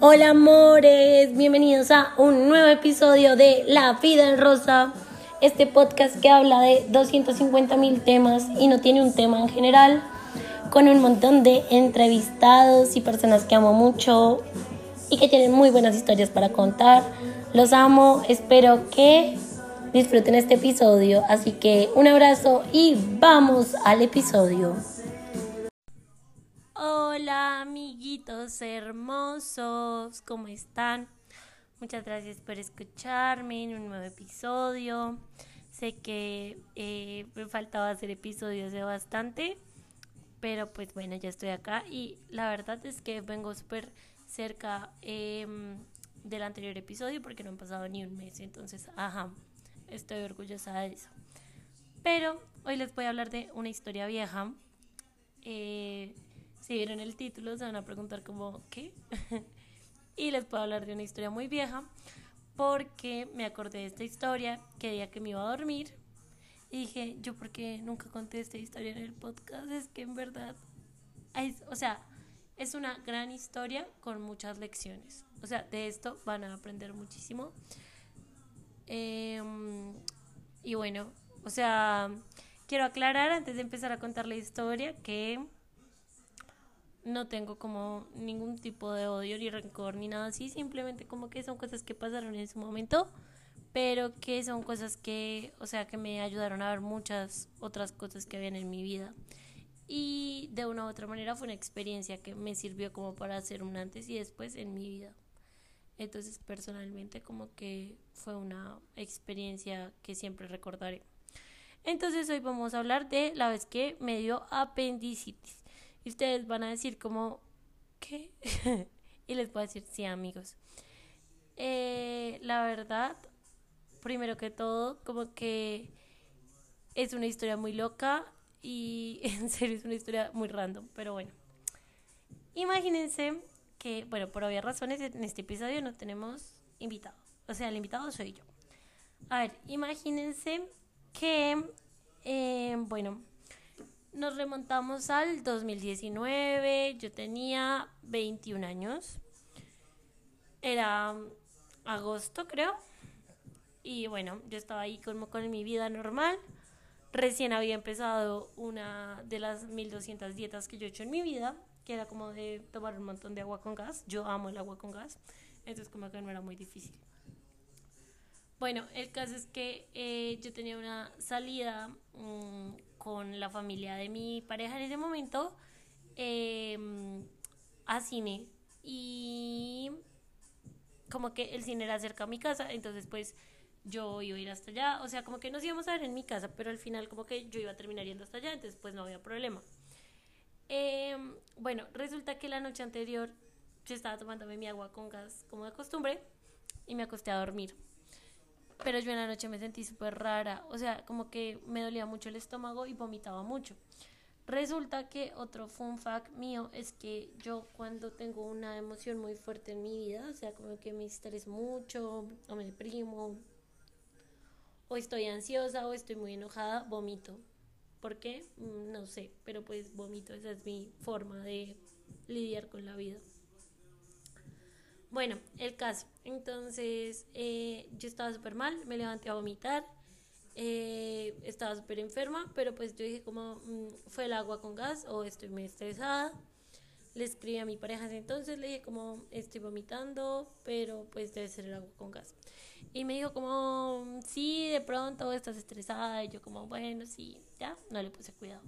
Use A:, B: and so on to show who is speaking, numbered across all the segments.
A: Hola amores, bienvenidos a un nuevo episodio de La Vida en Rosa, este podcast que habla de 250 mil temas y no tiene un tema en general, con un montón de entrevistados y personas que amo mucho y que tienen muy buenas historias para contar. Los amo, espero que disfruten este episodio, así que un abrazo y vamos al episodio. Hola amiguitos hermosos, ¿cómo están? Muchas gracias por escucharme en un nuevo episodio. Sé que eh, me faltaba hacer episodios de bastante, pero pues bueno, ya estoy acá y la verdad es que vengo súper cerca em, del anterior episodio porque no han pasado ni un mes, entonces, ajá, estoy orgullosa de eso. Pero hoy les voy a hablar de una historia vieja. Eh, si vieron el título, se van a preguntar como, ¿qué? y les puedo hablar de una historia muy vieja porque me acordé de esta historia que día que me iba a dormir y dije, yo porque nunca conté esta historia en el podcast, es que en verdad, o sea, es una gran historia con muchas lecciones. O sea, de esto van a aprender muchísimo. Em, y bueno, o sea, quiero aclarar antes de empezar a contar la historia que no tengo como ningún tipo de odio ni rencor ni nada así, simplemente como que son cosas que pasaron en su momento, pero que son cosas que, o sea, que me ayudaron a ver muchas otras cosas que habían en mi vida. Y de una u otra manera fue una experiencia que me sirvió como para hacer un antes y después en mi vida. Entonces personalmente como que fue una experiencia que siempre recordaré. Entonces hoy vamos a hablar de la vez que me dio apendicitis. Y ustedes van a decir como, ¿qué? y les a decir, sí, amigos. Eh, la verdad, primero que todo, como que es una historia muy loca y en serio es una historia muy random, pero bueno. Imagínense que, bueno, por obvias razones en este episodio no tenemos invitado. O sea, el invitado soy yo. A ver, imagínense que, eh, bueno, nos remontamos al 2019, yo tenía 21 años, era agosto creo, y bueno, yo estaba ahí como con mi vida normal, recién había empezado una de las 1200 dietas que yo he hecho en mi vida, que era como de tomar un montón de agua con gas, yo amo el agua con gas, entonces como que no era muy difícil. Bueno, el caso es que eh, yo tenía una salida mm, con la familia de mi pareja en ese momento em, a cine y como que el cine era cerca a mi casa, entonces pues yo iba a ir hasta allá, o sea, como que nos íbamos a ver en mi casa, pero al final como que yo iba a terminar yendo hasta allá, entonces pues no había problema. Em, bueno, resulta que la noche anterior yo estaba tomándome mi agua con gas como de costumbre y me acosté a dormir. Pero yo en la noche me sentí súper rara, o sea, como que me dolía mucho el estómago y vomitaba mucho. Resulta que otro fun fact mío es que yo cuando tengo una emoción muy fuerte en mi vida, o sea, como que me estreso mucho o me deprimo o estoy ansiosa o estoy muy enojada, vomito. ¿Por qué? Mm, no sé, pero pues vomito, esa es mi forma de lidiar con la vida. Bueno, el caso. Entonces, eh, yo estaba súper mal, me levanté a vomitar, eh, estaba súper enferma, pero pues yo dije como, mm, fue el agua con gas o estoy muy estresada. Le escribí a mi pareja entonces, le dije como, estoy vomitando, pero pues debe ser el agua con gas. Y me dijo como, sí, de pronto estás estresada. Y yo como, bueno, sí, ya, no le puse cuidado.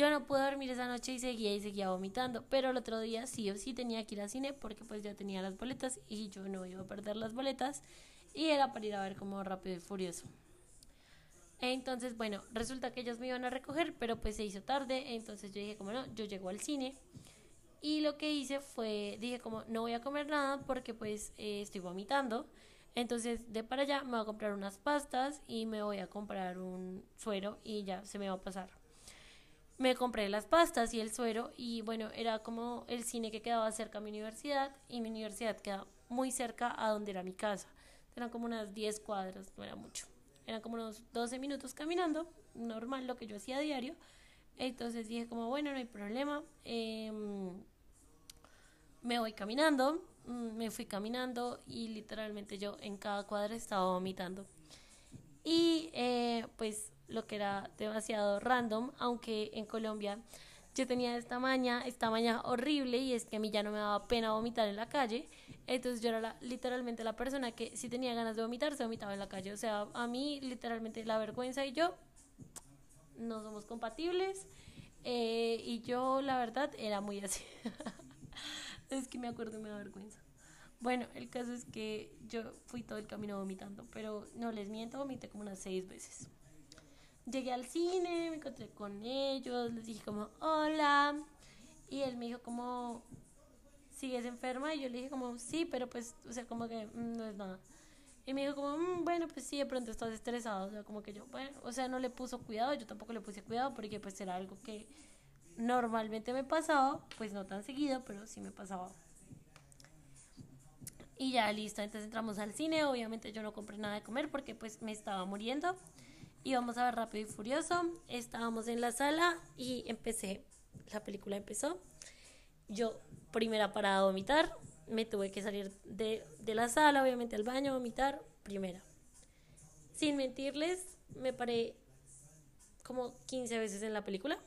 A: Yo no pude dormir esa noche y seguía y seguía vomitando, pero el otro día sí o sí tenía que ir al cine porque pues ya tenía las boletas y yo no iba a perder las boletas y era para ir a ver como Rápido y Furioso. Entonces, bueno, resulta que ellos me iban a recoger, pero pues se hizo tarde, entonces yo dije como no, yo llego al cine y lo que hice fue, dije como no voy a comer nada porque pues eh, estoy vomitando. Entonces, de para allá me voy a comprar unas pastas y me voy a comprar un suero y ya se me va a pasar me compré las pastas y el suero y bueno, era como el cine que quedaba cerca a mi universidad y mi universidad quedaba muy cerca a donde era mi casa. Eran como unas 10 cuadras, no era mucho. Eran como unos 12 minutos caminando, normal lo que yo hacía a diario. Entonces dije como, bueno, no hay problema. Em, me voy caminando, mm, me fui caminando y literalmente yo en cada cuadra estaba vomitando. Y eh, pues lo que era demasiado random, aunque en Colombia yo tenía esta maña, esta maña horrible y es que a mí ya no me daba pena vomitar en la calle, entonces yo era literalmente la persona que si tenía ganas de vomitar se vomitaba en la calle, o sea, a mí literalmente la vergüenza y yo no somos compatibles. Eh, y yo la verdad era muy así, es que me acuerdo y me da vergüenza. Bueno, el caso es que yo fui todo el camino vomitando, pero no les miento, vomité como unas seis veces llegué al cine, me encontré con ellos, les dije como, hola. Y él me dijo como, ¿sigues enferma? Y yo le dije como, sí, pero pues, o sea, como que mm, no es nada. Y me dijo como, mm, bueno, pues sí, de pronto estás estresado. O sea, como que yo, bueno, o sea, no le puso cuidado, yo tampoco le puse cuidado porque pues era algo que normalmente me pasaba, pues no tan seguido, pero sí me pasaba. Y ya listo, entonces entramos al cine, obviamente yo no compré nada de comer porque pues me estaba muriendo íbamos a ver Rápido y Furioso, estábamos en la sala y empecé, la película empezó, yo primera parada a vomitar, me tuve que salir de, de la sala, obviamente al baño a vomitar, primera. Sin mentirles, me paré como 15 veces en la película.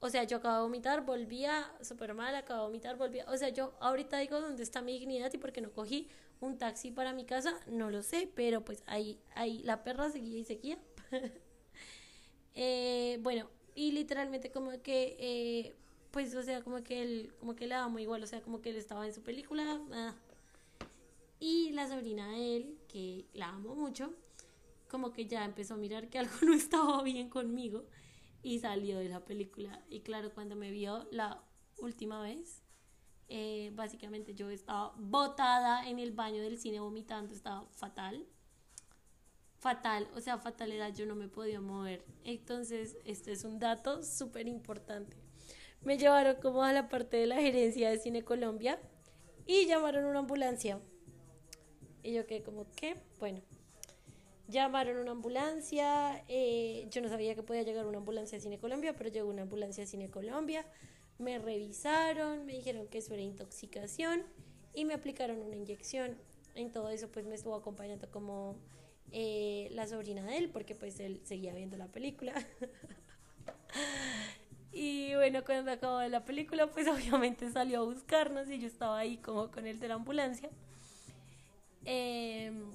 A: O sea, yo acababa de vomitar, volvía súper mal, acababa de vomitar, volvía. O sea, yo ahorita digo dónde está mi dignidad y por qué no cogí un taxi para mi casa, no lo sé, pero pues ahí, ahí la perra seguía y seguía. eh, bueno, y literalmente como que, eh, pues, o sea, como que él, como que daba muy igual, o sea, como que él estaba en su película. Ah. Y la sobrina de él, que la amo mucho, como que ya empezó a mirar que algo no estaba bien conmigo y salió de la película. Y claro, cuando me vio la última vez, eh, básicamente yo estaba botada en el baño del cine vomitando, estaba fatal. Fatal, o sea, fatal era yo no me podía mover. Entonces, este es un dato súper importante. Me llevaron como a la parte de la gerencia de Cine Colombia y llamaron una ambulancia. Y yo quedé como, ¿qué? Bueno, llamaron una ambulancia. Eh, yo no sabía que podía llegar una ambulancia a Cine Colombia, pero llegó una ambulancia a Cine Colombia me revisaron, me dijeron que eso era intoxicación y me aplicaron una inyección. En todo eso pues me estuvo acompañando como eh, la sobrina de él porque pues él seguía viendo la película. y bueno, cuando acabó la película pues obviamente salió a buscarnos y yo estaba ahí como con el de la ambulancia. Em,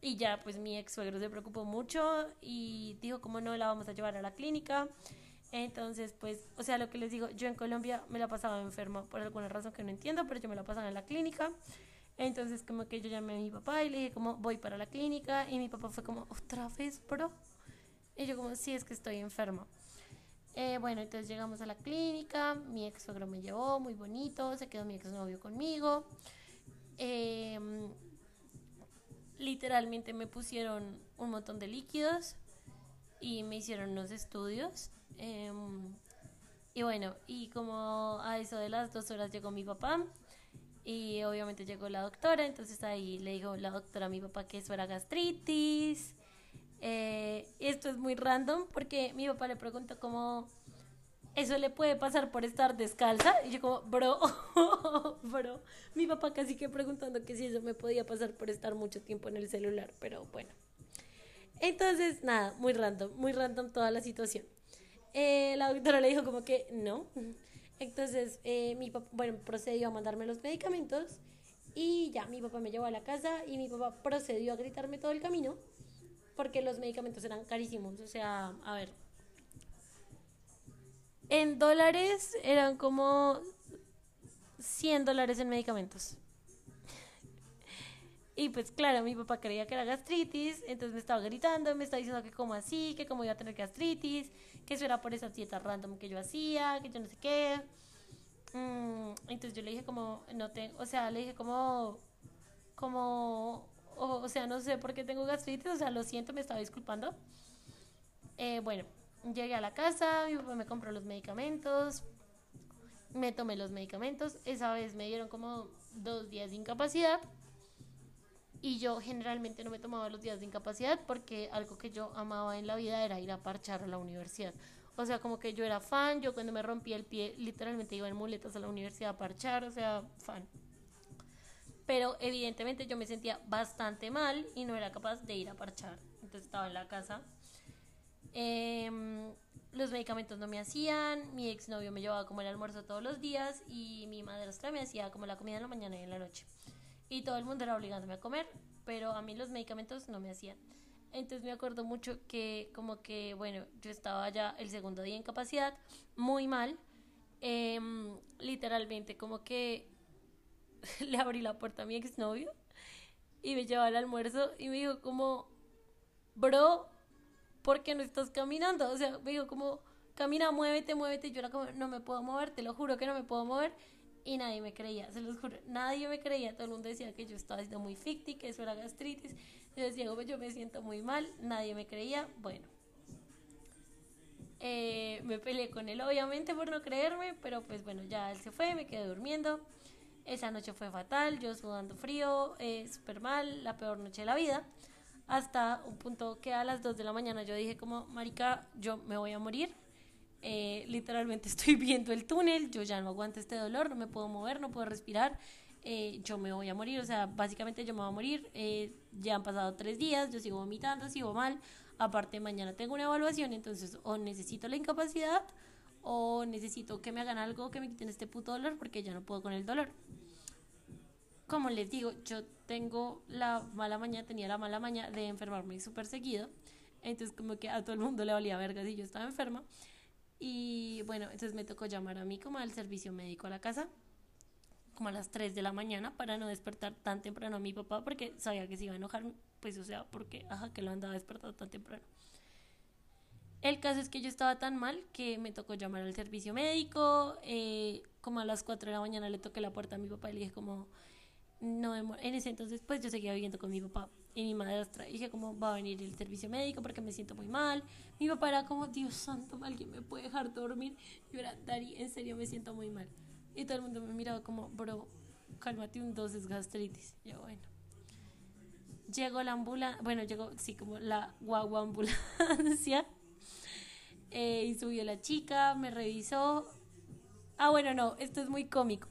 A: y ya pues mi ex suegro se preocupó mucho y dijo como no la vamos a llevar a la clínica. Entonces, pues, o sea, lo que les digo, yo en Colombia me la pasaba enferma por alguna razón que no entiendo, pero yo me la pasaba en la clínica. Entonces, como que yo llamé a mi papá y le dije, como, voy para la clínica. Y mi papá fue como, ¿otra vez, bro? Y yo, como, sí, es que estoy enferma. Eh, bueno, entonces llegamos a la clínica, mi ex suegro me llevó, muy bonito, se quedó mi ex novio conmigo. Em, literalmente me pusieron un montón de líquidos y me hicieron unos estudios Em, y bueno, y como a eso de las dos horas llegó mi papá y obviamente llegó la doctora, entonces ahí le dijo la doctora a mi papá que eso era gastritis. Eh, esto es muy random porque mi papá le preguntó cómo eso le puede pasar por estar descalza. Y yo como, bro, bro, mi papá casi que preguntando que si eso me podía pasar por estar mucho tiempo en el celular, pero bueno. Entonces, nada, muy random, muy random toda la situación. Eh, la doctora le dijo como que no. Entonces, eh, mi papá, bueno, procedió a mandarme los medicamentos y ya, mi papá me llevó a la casa y mi papá procedió a gritarme todo el camino porque los medicamentos eran carísimos. O sea, a ver, en dólares eran como 100 dólares en medicamentos. Y pues claro, mi papá creía que era gastritis, entonces me estaba gritando, me estaba diciendo que como así, que como iba a tener gastritis, que eso era por esa dieta random que yo hacía, que yo no sé qué. Mm, entonces yo le dije como, no tengo, o sea, le dije como, como, o, sea, no sé por qué tengo gastritis, o sea, lo siento, me estaba disculpando. Eh, bueno, llegué a la casa, mi papá me compró los medicamentos, me tomé los medicamentos, esa vez me dieron como dos días de incapacidad y yo generalmente no me tomaba los días de incapacidad porque algo que yo amaba en la vida era ir a parchar a la universidad. O sea, como que yo era fan, yo cuando me rompí el pie literalmente iba en muletas a la universidad a parchar, o sea, fan. Pero evidentemente yo me sentía bastante mal y no era capaz de ir a parchar. Entonces estaba en la casa. Em, los medicamentos no me hacían, mi exnovio me llevaba como el almuerzo todos los días y mi madrastra me hacía como la comida en la mañana y en la noche. Y todo el mundo era obligándome a comer, pero a mí los medicamentos no me hacían. Entonces me acuerdo mucho que como que, bueno, yo estaba ya el segundo día en capacidad, muy mal. Em, literalmente como que le abrí la puerta a mi exnovio y me llevaba al almuerzo y me dijo como, bro, ¿por qué no estás caminando? O sea, me dijo como, camina, muévete, muévete. Yo era como, no me puedo mover, te lo juro que no me puedo mover. Y nadie me creía, se los juro, nadie me creía. Todo el mundo decía que yo estaba siendo muy ficti, que eso era gastritis. Yo decía, yo me siento muy mal, nadie me creía. Bueno, eh, me peleé con él, obviamente, por no creerme, pero pues bueno, ya él se fue, me quedé durmiendo. Esa noche fue fatal, yo sudando frío, eh, súper mal, la peor noche de la vida. Hasta un punto que a las 2 de la mañana yo dije como, marica, yo me voy a morir. Eh, literalmente estoy viendo el túnel, yo ya no aguanto este dolor, no me puedo mover, no puedo respirar. Eh, yo me voy a morir, o sea, básicamente yo me voy a morir, eh, ya han pasado tres días, yo sigo vomitando, sigo mal, aparte mañana tengo una evaluación, entonces o necesito la incapacidad o necesito que me hagan algo que me quiten este puto dolor porque ya no puedo con el dolor. Como les digo, yo tengo la mala maña, tenía la mala maña de enfermarme súper seguido, entonces como que a todo el mundo le valía verga si yo estaba enferma. Y bueno, entonces me tocó llamar a mí como al servicio médico a la casa como a las 3 de la mañana para no despertar tan temprano a mi papá porque sabía que se iba a enojar, pues o sea, porque, ajá, que lo andaba despertando tan temprano. El caso es que yo estaba tan mal que me tocó llamar al servicio médico, eh, como a las 4 de la mañana le toqué la puerta a mi papá y le dije como, no, en ese entonces pues yo seguía viviendo con mi papá y mi madrastra. dije como, va a venir el servicio médico porque me siento muy mal. Mi papá era como, Dios santo, alguien me puede dejar dormir. Yo era, Dari, en serio me siento muy mal. Y todo el mundo me miraba como, bro, cálmate un dos, es gastritis. yo, bueno. Llegó la ambulancia, bueno, llegó, sí, como la guagua ambulancia. Eh, y subió la chica, me revisó. Ah, bueno, no, esto es muy cómico.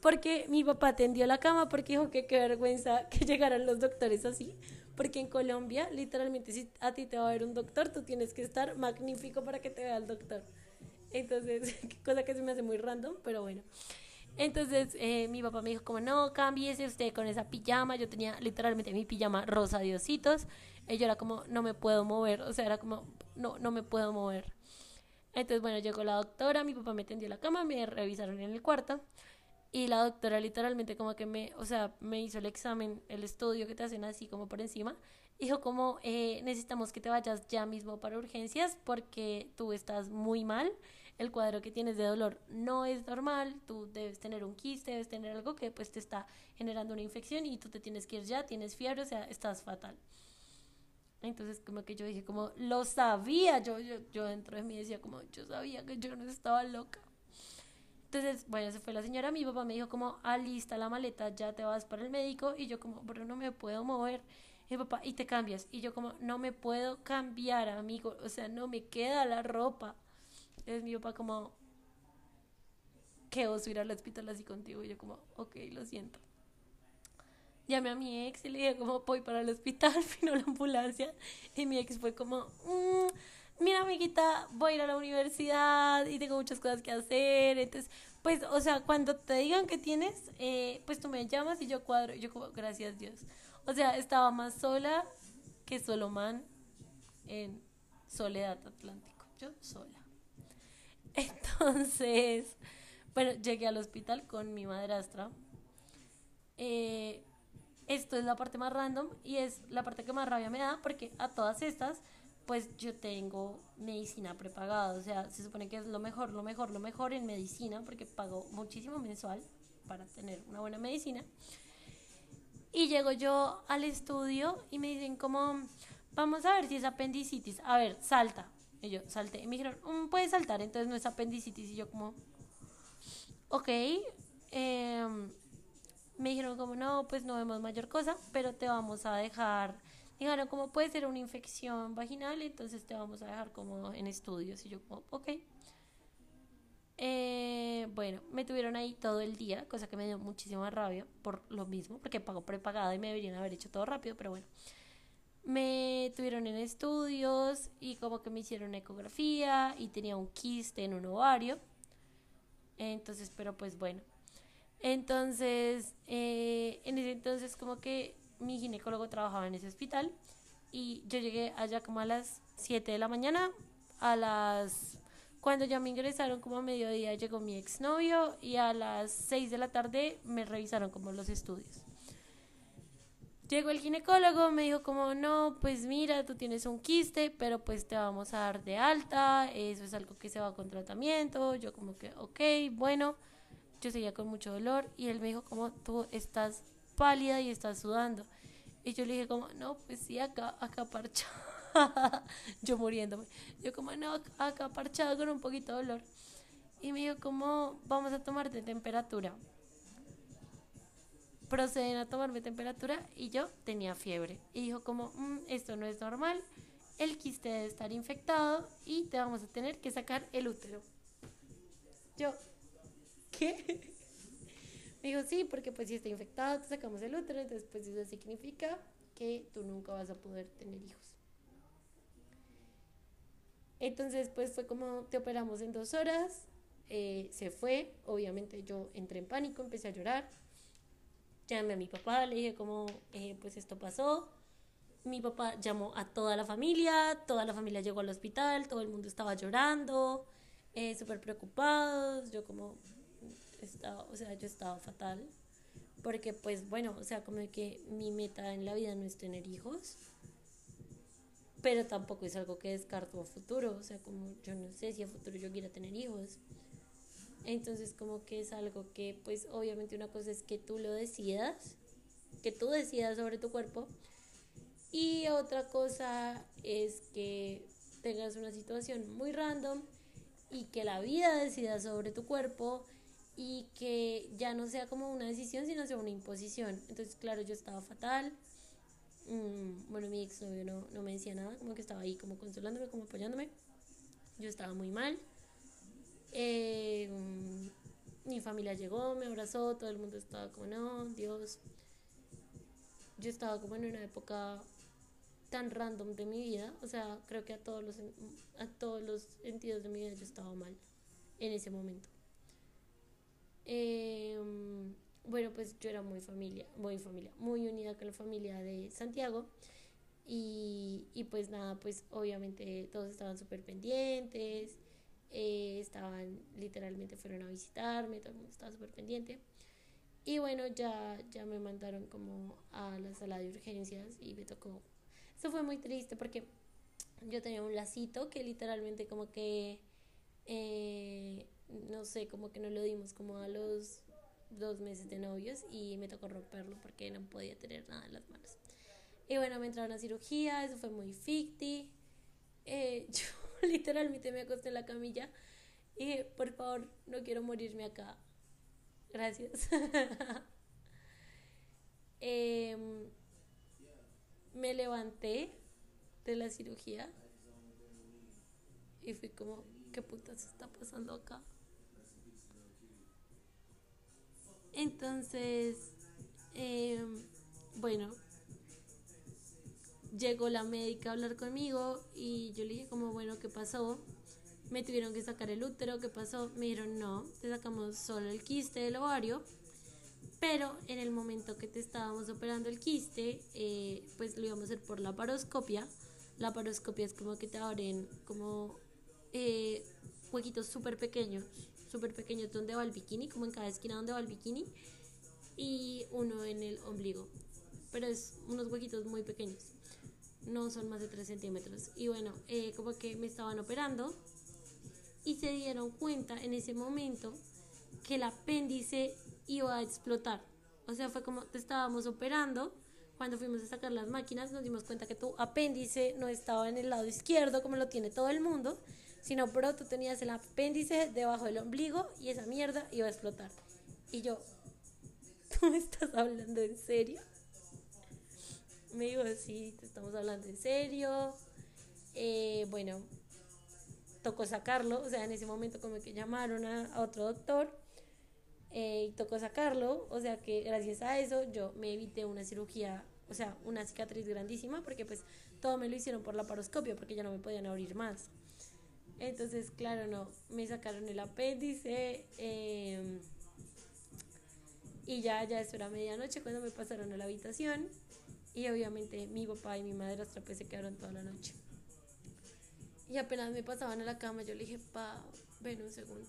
A: Porque mi papá tendió la cama porque dijo que qué vergüenza que llegaran los doctores así. Porque en Colombia, literalmente, si a ti te va a ver un doctor, tú tienes que estar magnífico para que te vea el doctor. Entonces, cosa que se me hace muy random, pero bueno. Entonces eh, mi papá me dijo como, no, cámbiese usted con esa pijama. Yo tenía literalmente mi pijama rosa de ositos. Y yo era como, no me puedo mover. O sea, era como, no, no me puedo mover. Entonces, bueno, llegó la doctora, mi papá me tendió la cama, me revisaron en el cuarto. Y la doctora literalmente como que me, o sea, me hizo el examen, el estudio que te hacen así como por encima. Dijo como, eh, necesitamos que te vayas ya mismo para urgencias porque tú estás muy mal el cuadro que tienes de dolor no es normal, tú debes tener un quiste, debes tener algo que pues te está generando una infección y tú te tienes que ir ya, tienes fiebre, o sea, estás fatal. Entonces como que yo dije como, lo sabía, yo, yo, yo dentro de mí decía como, yo sabía que yo no estaba loca. Entonces, bueno, se fue la señora, mi papá me dijo como, alista la maleta, ya te vas para el médico y yo como, pero no me puedo mover. Y papá, y te cambias. Y yo como, no me puedo cambiar, amigo, o sea, no me queda la ropa. Entonces mi papá como, qué oso ir al hospital así contigo. Y yo como, ok, lo siento. Llamé a mi ex y le dije como, voy para el hospital, vino la ambulancia. Y mi ex fue como, mm, mira amiguita, voy a ir a la universidad y tengo muchas cosas que hacer. Entonces, pues, o sea, cuando te digan que tienes, eh, pues tú me llamas y yo cuadro. Yo como, gracias Dios. O sea, estaba más sola que Solomán en Soledad Atlántico. Yo sola. Entonces, bueno, llegué al hospital con mi madrastra. Eh, esto es la parte más random y es la parte que más rabia me da porque a todas estas, pues yo tengo medicina prepagada. O sea, se supone que es lo mejor, lo mejor, lo mejor en medicina porque pago muchísimo mensual para tener una buena medicina. Y llego yo al estudio y me dicen como, vamos a ver si es apendicitis. A ver, salta. Y yo salté. Y me dijeron, mm, puedes saltar, entonces no es apendicitis. Y yo como, ok. Em, me dijeron como, no, pues no vemos mayor cosa, pero te vamos a dejar Dijeron, ¿cómo puede ser una infección vaginal? Entonces te vamos a dejar como en estudios. Y yo como, ok. Eh, bueno, me tuvieron ahí todo el día, cosa que me dio muchísima rabia por lo mismo, porque pago prepagada y me deberían haber hecho todo rápido, pero bueno. Me tuvieron en estudios y como que me hicieron ecografía y tenía un quiste en un ovario. Entonces, pero pues bueno. Entonces, eh, en ese entonces como que mi ginecólogo trabajaba en ese hospital y yo llegué allá como a las 7 de la mañana, a las cuando ya me ingresaron como a mediodía llegó mi exnovio y a las 6 de la tarde me revisaron como los estudios. Llegó el ginecólogo, me dijo como, no, pues mira, tú tienes un quiste, pero pues te vamos a dar de alta, eso es algo que se va con tratamiento. Yo como que, ok, bueno, yo seguía con mucho dolor y él me dijo como, tú estás pálida y estás sudando. Y yo le dije como, no, pues sí, acá, acá parchado. yo muriéndome. Yo como, no, acá parchado con un poquito de dolor. Y me dijo, ¿cómo vamos a tomarte temperatura? Proceden a tomarme temperatura y yo tenía fiebre. Y dijo como, mm, esto no es normal, el quiste debe estar infectado y te vamos a tener que sacar el útero. Yo, ¿qué? Me dijo, sí, porque pues si está infectado te sacamos el útero, entonces pues eso significa que tú nunca vas a poder tener hijos. Entonces, pues fue como te operamos en dos horas, eh, se fue, obviamente yo entré en pánico, empecé a llorar, llamé a mi papá, le dije como, eh, pues esto pasó, mi papá llamó a toda la familia, toda la familia llegó al hospital, todo el mundo estaba llorando, eh, súper preocupados, yo como, estaba, o sea, yo estaba fatal, porque pues bueno, o sea, como que mi meta en la vida no es tener hijos, pero tampoco es algo que descarto a futuro, o sea, como yo no sé si a futuro yo quiera tener hijos. Entonces, como que es algo que, pues, obviamente una cosa es que tú lo decidas, que tú decidas sobre tu cuerpo, y otra cosa es que tengas una situación muy random y que la vida decida sobre tu cuerpo y que ya no sea como una decisión, sino sea una imposición. Entonces, claro, yo estaba fatal Mm, bueno, mi ex novio no, no me decía nada, como que estaba ahí como consolándome, como apoyándome. Yo estaba muy mal. Eh, mi familia llegó, me abrazó, todo el mundo estaba como, no, Dios. Yo estaba como en una época tan random de mi vida, o sea, creo que a todos los, a todos los sentidos de mi vida yo estaba mal en ese momento. Eh, bueno, pues yo era muy familia, muy familia, muy unida con la familia de Santiago. Y, y pues nada, pues obviamente todos estaban súper pendientes, eh, estaban, literalmente fueron a visitarme, todo el mundo estaba súper pendiente. Y bueno, ya, ya me mandaron como a la sala de urgencias y me tocó. Eso fue muy triste porque yo tenía un lacito que literalmente como que, eh, no sé, como que no lo dimos como a los dos meses de novios y me tocó romperlo porque no podía tener nada en las manos. Y bueno, me entraron a cirugía, eso fue muy ficti. Eh, yo literalmente me acosté en la camilla y por favor, no quiero morirme acá. Gracias. Em, me levanté de la cirugía y fui como, ¿qué putas está pasando acá? Entonces, em, bueno, llegó la médica a hablar conmigo y yo le dije como, bueno, ¿qué pasó? Me tuvieron que sacar el útero, ¿qué pasó? Me dijeron, no, te sacamos solo el quiste del ovario, pero en el momento que te estábamos operando el quiste, eh, pues lo íbamos a hacer por la paroscopia. La paroscopia es como que te abren como eh, huequitos súper pequeños súper pequeños donde va el bikini, como en cada esquina donde va el bikini, y uno en el ombligo. Pero es unos huequitos muy pequeños, no son más de 3 centímetros. Y bueno, eh, como que me estaban operando y se dieron cuenta en ese momento que el apéndice iba a explotar. O sea, fue como te estábamos operando. Cuando fuimos a sacar las máquinas nos dimos cuenta que tu apéndice no estaba en el lado izquierdo como lo tiene todo el mundo, sino pero tú tenías el apéndice debajo del ombligo y esa mierda iba a explotar. Y yo, ¿tú me estás hablando en serio? me dijo, sí, te estamos hablando en serio. Eh, bueno, tocó sacarlo, o sea, en ese momento como que llamaron a, otro doctor eh, y tocó sacarlo, o sea que gracias a eso yo me evité una cirugía, o sea, una cicatriz grandísima, porque pues todo me lo hicieron por la paroscopia, porque ya no me podían abrir más. Entonces, claro, no, me sacaron el apéndice em, y ya, ya eso era medianoche cuando me pasaron a la habitación y obviamente mi papá y mi madre pues se quedaron toda la noche. Y apenas me pasaban a la cama, yo le dije, pa, ven un segundo.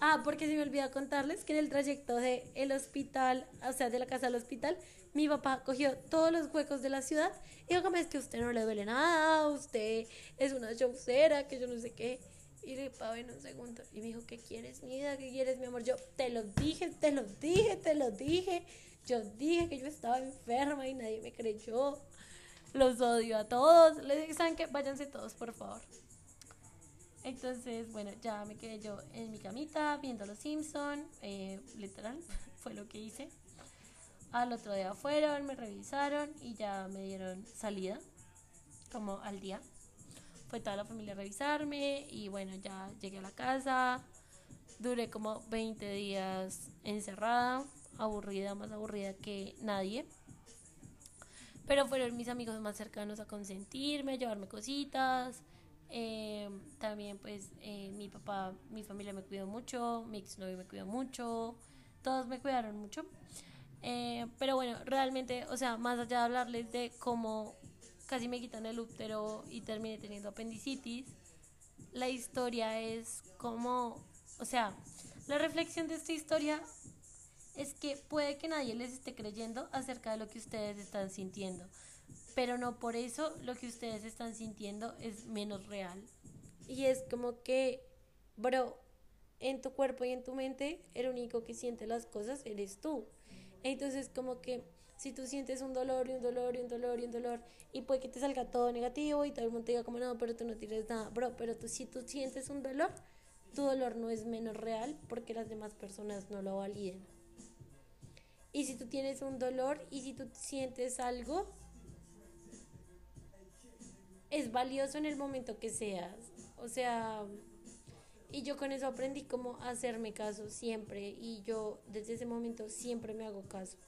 A: Ah, porque se me olvidó contarles que en el trayecto de hospital, o sea, de la casa al hospital, mi papá cogió todos los huecos de la ciudad y dijo, es que a usted no le duele nada, usted es una showcera, que yo no sé qué. Y le dije, pa, ven un segundo. Y me dijo, ¿qué quieres, vida? ¿Qué quieres, mi amor? Yo, te lo dije, te lo dije, te lo dije. Yo dije que yo estaba enferma y nadie me creyó. Los odio a todos. Les dije, ¿saben qué? Váyanse todos, por favor. Entonces, bueno, ya me quedé yo en mi camita viendo Los Simpson, eh, literal, fue lo que hice. Al otro día fueron, me revisaron y ya me dieron salida, como al día. Fue toda la familia a revisarme y bueno, ya llegué a la casa. Duré como 20 días encerrada, aburrida, más aburrida que nadie. Pero fueron mis amigos más cercanos a consentirme, a llevarme cositas eh, también pues eh, mi papá, mi familia me cuidó mucho, mi exnovio me cuidó mucho, todos me cuidaron mucho. Eh, pero bueno, realmente, o sea, más allá de hablarles de cómo casi me quitan el útero y terminé teniendo apendicitis, la historia es como, o sea, la reflexión de esta historia es que puede que nadie les esté creyendo acerca de lo que ustedes están sintiendo pero no por eso lo que ustedes están sintiendo es menos real. Y es como que, bro, en tu cuerpo y en tu mente, el único que siente las cosas eres tú. Entonces, como que si tú sientes un dolor y un dolor y un dolor y un dolor y puede que te salga todo negativo y todo el mundo diga como no, pero tú no tienes nada, bro, pero tú si tú sientes un dolor, tu dolor no es menos real porque las demás personas no lo validen. Y si tú tienes un dolor y si tú sientes algo, es valioso en el momento que seas. O sea, y yo con eso aprendí como hacerme caso siempre y yo desde ese momento siempre me hago caso.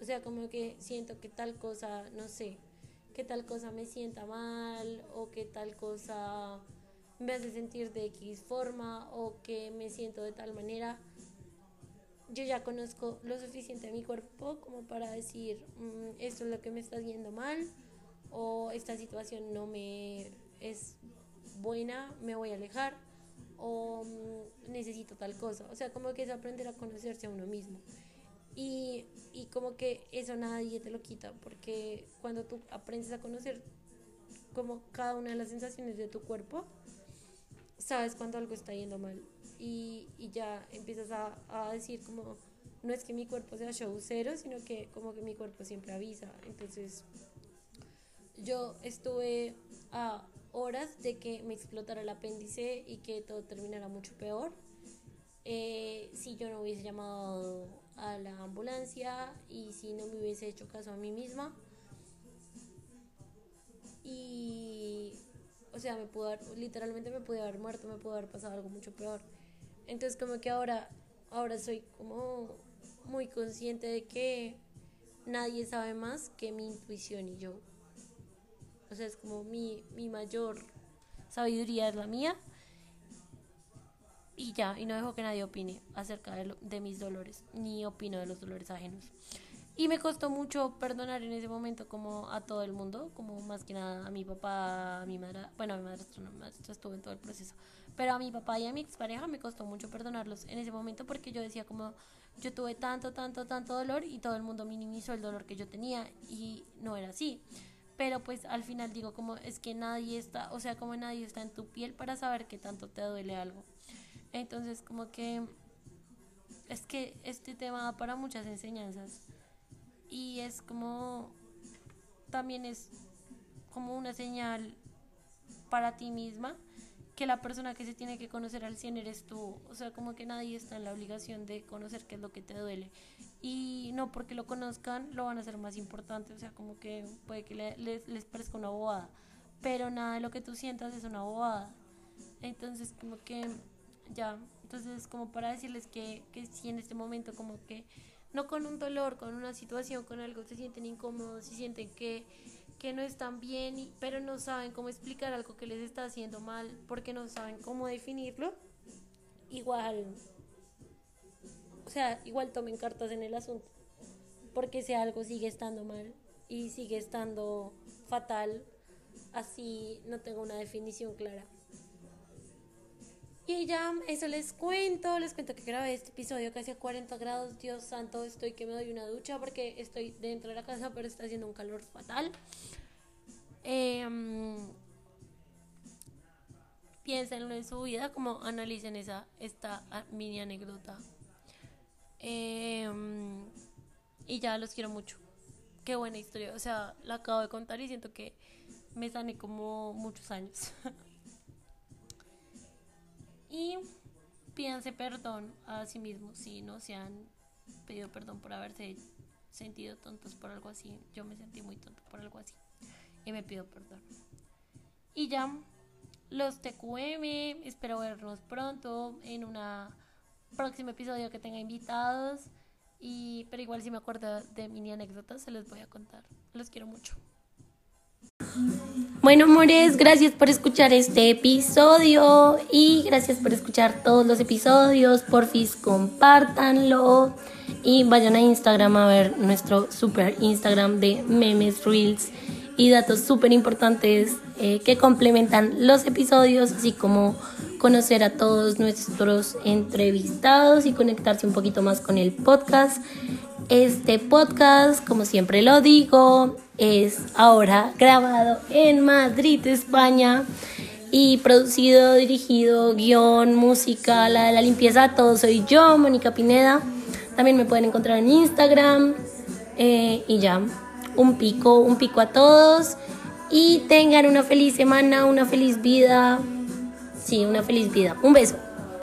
A: O sea, como que siento que tal cosa, no sé, que tal cosa me sienta mal o que tal cosa me hace sentir de X forma o que me siento de tal manera. Yo ya conozco lo suficiente a mi cuerpo como para decir, mm, esto es lo que me está haciendo mal o esta situación no me es buena, me voy a alejar o mm, necesito tal cosa. O sea, como que es aprender a conocerse a uno mismo. Y, y como que eso nadie te lo quita, porque cuando tú aprendes a conocer como cada una de las sensaciones de tu cuerpo, sabes cuando algo está yendo mal. Y, y ya empiezas a, a decir como, no es que mi cuerpo sea show cero, sino que como que mi cuerpo siempre avisa. Entonces yo estuve a horas de que me explotara el apéndice y que todo terminara mucho peor. Eh, si yo no hubiese llamado a la ambulancia y si no me hubiese hecho caso a mí misma. Y, o sea, me pudo literalmente me pude haber muerto, me pudo haber pasado algo mucho peor. Entonces, como que ahora, ahora soy como muy consciente de que nadie sabe más que mi intuición y yo. O sea, es como mi, mi mayor sabiduría es la mía. Y ya, y no dejo que nadie opine acerca de, de mis dolores, ni opino de los dolores ajenos. Y me costó mucho perdonar en ese momento como a todo el mundo, como más que nada a mi papá, a mi madre, bueno, a mi madre no, estuvo en todo el proceso, pero a mi papá y a mi expareja me costó mucho perdonarlos en ese momento porque yo decía como yo tuve tanto, tanto, tanto dolor y todo el mundo minimizó el dolor que yo tenía y no era así pero pues al final digo como es que nadie está, o sea, como nadie está en tu piel para saber que tanto te duele algo. Entonces como que es que este tema da para muchas enseñanzas y es como también es como una señal para ti misma que la persona que se tiene que conocer al 100 eres tú. O sea, como que nadie está en la obligación de conocer qué es lo que te duele. Y no porque lo conozcan lo van a hacer más importante. O sea, como que puede que les, les parezca una bobada. Pero nada de lo que tú sientas es una bobada. Entonces, como que ya. Entonces, como para decirles que, que si en este momento, como que no con un dolor, con una situación, con algo, se sienten incómodos, se sienten que que no están bien, pero no saben cómo explicar algo que les está haciendo mal porque no saben cómo definirlo, igual, o sea, igual tomen cartas en el asunto, porque si algo sigue estando mal y sigue estando fatal, así no tengo una definición clara. Y ya, eso les cuento, les cuento que grabé este episodio casi a 40 grados, Dios santo, estoy que me doy una ducha porque estoy dentro de la casa, pero está haciendo un calor fatal. Eh, piénsenlo en su vida, como analicen esa, esta mini anécdota. Em, y ya los quiero mucho. Qué buena historia. O sea, la acabo de contar y siento que me sané como muchos años. y pídanse perdón a sí mismos si no se han pedido perdón por haberse sentido tontos por algo así. Yo me sentí muy tonto por algo así y me pido perdón. Y ya, los TQM, espero verlos pronto en un próximo episodio que tenga invitados. Y, pero igual si me acuerdo de mini anécdotas se les voy a contar. Los quiero mucho. Bueno, amores, gracias por escuchar este episodio y gracias por escuchar todos los episodios. Porfis, compártanlo y vayan a Instagram a ver nuestro super Instagram de memes reels y datos súper importantes eh, que complementan los episodios, así como conocer a todos nuestros entrevistados y conectarse un poquito más con el podcast. Este podcast, como siempre lo digo, es ahora grabado en Madrid, España y producido, dirigido, guion, música, la de la limpieza, todo soy yo, Mónica Pineda. También me pueden encontrar en Instagram eh, y ya un pico, un pico a todos y tengan una feliz semana, una feliz vida. Sí, una feliz vida. Un beso.